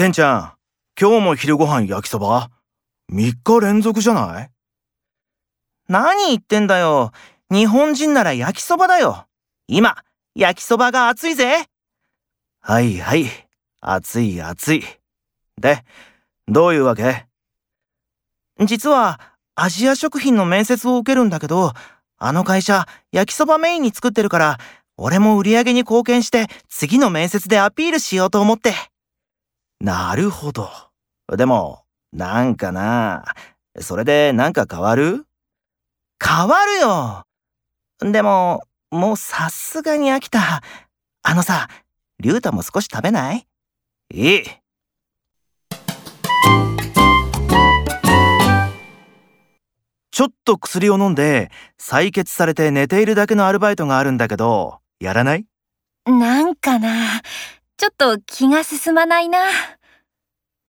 ケンちゃん、今日も昼ご飯焼きそば ?3 日連続じゃない？何言ってんだよ。日本人なら焼きそばだよ。今、焼きそばが熱いぜ。はいはい。熱い熱い。で、どういうわけ？実は、アジア食品の面接を受けるんだけど、あの会社、焼きそばメインに作ってるから、俺も売り上げに貢献して次の面接でアピールしようと思って。なるほど。でも、なんかな。それでなんか変わる？変わるよ。でも、もうさすがに飽きた。あのさ、リュウタも少し食べない？いい。ちょっと薬を飲んで採血されて寝ているだけのアルバイトがあるんだけど、やらない？なんかな。ちょっと気が進まないな。